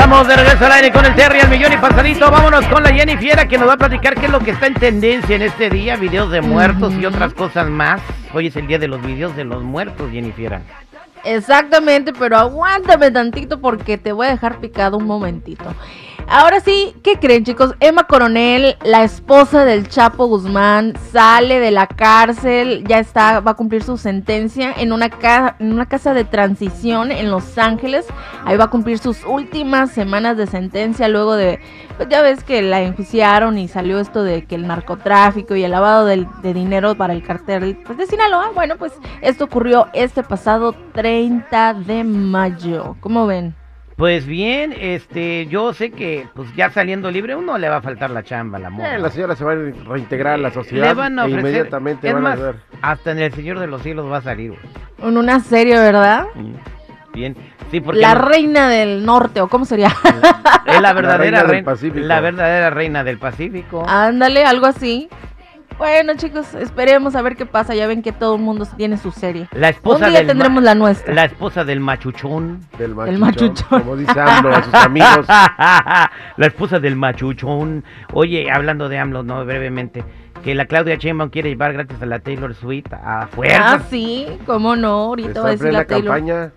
Estamos de regreso al aire con el Terry al millón y pasadito. Vámonos con la Jenny Fiera que nos va a platicar qué es lo que está en tendencia en este día. Videos de muertos y otras cosas más. Hoy es el día de los videos de los muertos, Jenny Fiera. Exactamente, pero aguántame tantito porque te voy a dejar picado un momentito. Ahora sí, ¿qué creen chicos? Emma Coronel, la esposa del Chapo Guzmán, sale de la cárcel, ya está, va a cumplir su sentencia en una, en una casa de transición en Los Ángeles. Ahí va a cumplir sus últimas semanas de sentencia luego de, pues ya ves que la enjuiciaron y salió esto de que el narcotráfico y el lavado de, de dinero para el cartel pues, de Sinaloa. Bueno, pues esto ocurrió este pasado 30 de mayo. ¿Cómo ven? Pues bien, este, yo sé que pues ya saliendo libre uno le va a faltar la chamba, la eh, la señora se va a reintegrar a la sociedad. Le van a e inmediatamente van a ver. Hasta en el Señor de los Cielos va a salir. En una serie, ¿verdad? Bien. Sí, porque la reina del norte, o cómo sería. Es la verdadera reina, la verdadera reina del Pacífico. Ándale, algo así. Bueno, chicos, esperemos a ver qué pasa. Ya ven que todo el mundo tiene su serie. La esposa Un día tendremos la nuestra. La esposa del machuchón. Del machuchón. Como dice AMLO a sus amigos. la esposa del machuchón. Oye, hablando de AMLO, no, brevemente. Que la Claudia Sheinbaum quiere llevar gratis a la Taylor Swift a fuerza. Ah, sí, cómo no. Ahorita va a decir la Taylor. campaña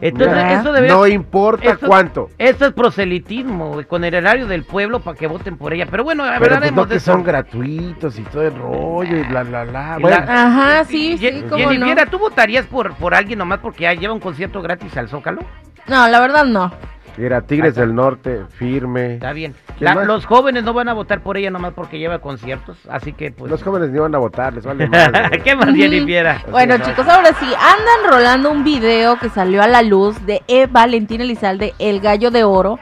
entonces, eso No importa cuánto. Eso es proselitismo, con el erario del pueblo para que voten por ella. Pero bueno, Pero pues no que son gratuitos y todo el rollo y bla, bla, bla. Ajá, sí, sí, cómo no. ¿tú votarías por, por alguien nomás porque lleva un concierto gratis al Zócalo? No, la verdad no. Era Tigres del Norte, firme. Está bien. los jóvenes no van a votar por ella nomás porque lleva conciertos, así que pues... Los jóvenes ni van a votar, les vale mal. ¿Qué más bien viera? Bueno, chicos, ahora sí, andan rolando un video que salió a la luz de e. Valentín Elizalde, El Gallo de Oro,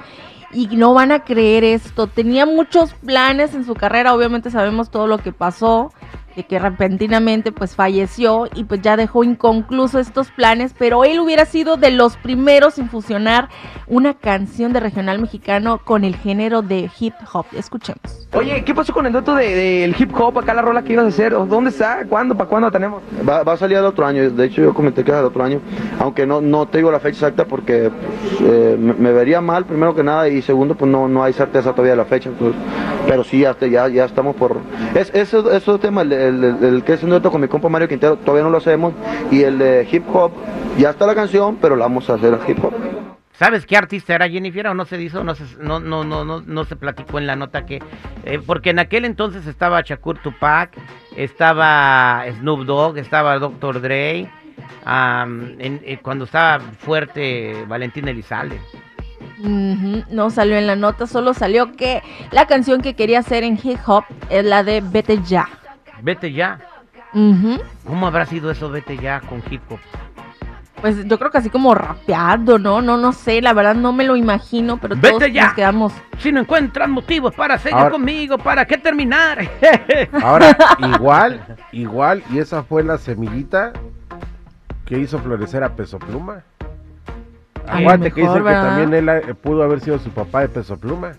y no van a creer esto. Tenía muchos planes en su carrera, obviamente sabemos todo lo que pasó de que repentinamente pues falleció y pues ya dejó inconcluso estos planes, pero él hubiera sido de los primeros en fusionar una canción de regional mexicano con el género de hip hop. Escuchemos. Oye, ¿qué pasó con el dueto del hip hop? Acá la rola que ibas a hacer, ¿dónde está? ¿Cuándo? ¿Para cuándo tenemos? Va, a salir el otro año, de hecho yo comenté que era el otro año, aunque no, no te digo la fecha exacta porque pues, eh, me, vería mal primero que nada y segundo pues no, no hay certeza todavía de la fecha, pues, pero sí ya, ya, ya estamos por... Es, eso, eso tema, el, el, que es un dueto con mi compa Mario Quintero, todavía no lo hacemos. Y el de hip hop, ya está la canción, pero la vamos a hacer hip hop. ¿Sabes qué artista era Jennifer o no se hizo? No se, no, no, no, no, no se platicó en la nota que... Eh, porque en aquel entonces estaba Shakur Tupac, estaba Snoop Dogg, estaba Dr. Dre, eh, cuando estaba fuerte Valentín Elizalde. No salió en la nota, solo salió que la canción que quería hacer en hip hop es la de Vete Ya. Vete ya. ¿Cómo habrá sido eso, vete ya, con hip hop? Pues yo creo que así como rapeando, ¿no? No, no sé, la verdad no me lo imagino, pero Vete todos ya. nos quedamos. Si no encuentran motivos para seguir conmigo, ¿para qué terminar? Ahora, igual, igual, y esa fue la semillita que hizo florecer a Peso Pluma. Aguante, que dice que también él eh, pudo haber sido su papá de Peso Pluma.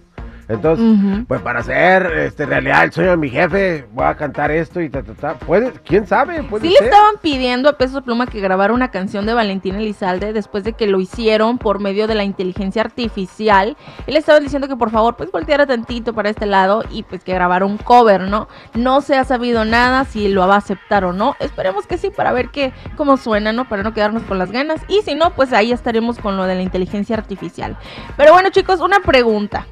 Entonces, pues para hacer este, realidad el sueño de mi jefe, voy a cantar esto y ta, ta, ta. ¿Puede? ¿Quién sabe? ¿Puede sí le estaban pidiendo a Peso Pluma que grabara una canción de Valentín Elizalde después de que lo hicieron por medio de la inteligencia artificial. Y le estaban diciendo que por favor pues volteara tantito para este lado y pues que grabara un cover, ¿no? No se ha sabido nada si lo va a aceptar o no. Esperemos que sí para ver qué, cómo suena, ¿no? Para no quedarnos con las ganas. Y si no, pues ahí estaremos con lo de la inteligencia artificial. Pero bueno chicos, una pregunta.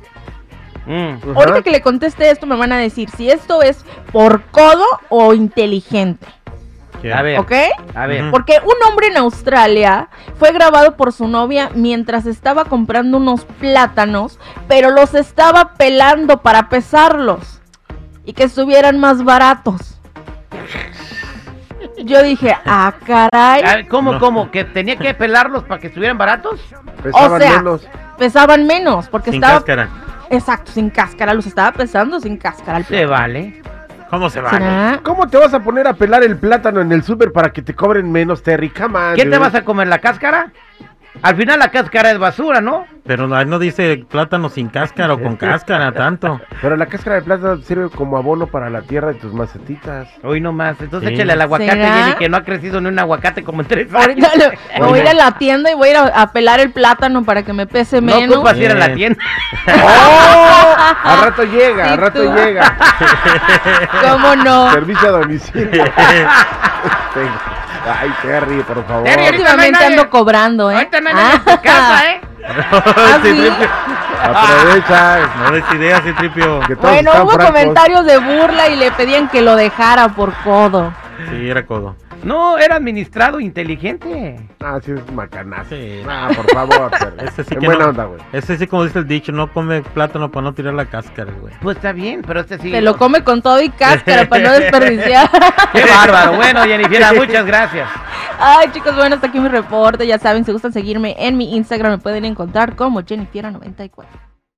Mm. Ahorita que le conteste esto me van a decir si esto es por codo o inteligente. A ver. ¿Ok? A ver. Porque un hombre en Australia fue grabado por su novia mientras estaba comprando unos plátanos, pero los estaba pelando para pesarlos y que estuvieran más baratos. Yo dije, ah, caray. ¿Cómo, cómo? ¿Que tenía que pelarlos para que estuvieran baratos? Pesaban o sea, menos. Pesaban menos porque estaba Exacto, sin cáscara. Los estaba pensando sin cáscara. el Se vale. ¿Cómo se va? ¿Será? ¿Cómo te vas a poner a pelar el plátano en el súper para que te cobren menos, Terry? Come on, ¿Qué te dude. vas a comer, la cáscara? Al final la cáscara es basura, ¿no? Pero ahí no dice plátano sin cáscara o con cáscara, tanto. Pero la cáscara de plátano sirve como abono para la tierra de tus macetitas. Hoy nomás. Entonces Sí. échale al aguacate, ¿Será? Jenny, que no ha crecido ni un aguacate como en tres años. Ahorita voy a ir a la tienda y voy a ir a, a pelar el plátano para que me pese No menos. ocupas ir a la tienda. ¡Oh! Al rato llega, Sí, al rato tú. llega. ¿Cómo no? Servicio a domicilio. Ay, Terry, por favor. Terry, Últimamente nadie. ando cobrando, ¿eh? Ahorita no hay nadie en tu casa, ¿eh? ¿Ah, Sí. Aprovecha. No des ideas, sí, Tripio. Que todos Bueno, hubo francos. comentarios de burla y le pedían que lo dejara por codo. Sí, era codo. No, era administrado inteligente. Ah, sí, es macanazo. Sí. Ah, por favor. Ese sí En que buena no- onda, güey. Ese sí, como dice el dicho, no come plátano para no tirar la cáscara, güey. Pues está bien, pero este sí. Se lo come con todo y cáscara para no desperdiciar. Qué bárbaro. Bueno, Jennifer, muchas gracias. Ay, chicos, bueno, hasta aquí mi reporte. Ya saben, si gustan seguirme en mi Instagram, me pueden encontrar como Jennifiera94.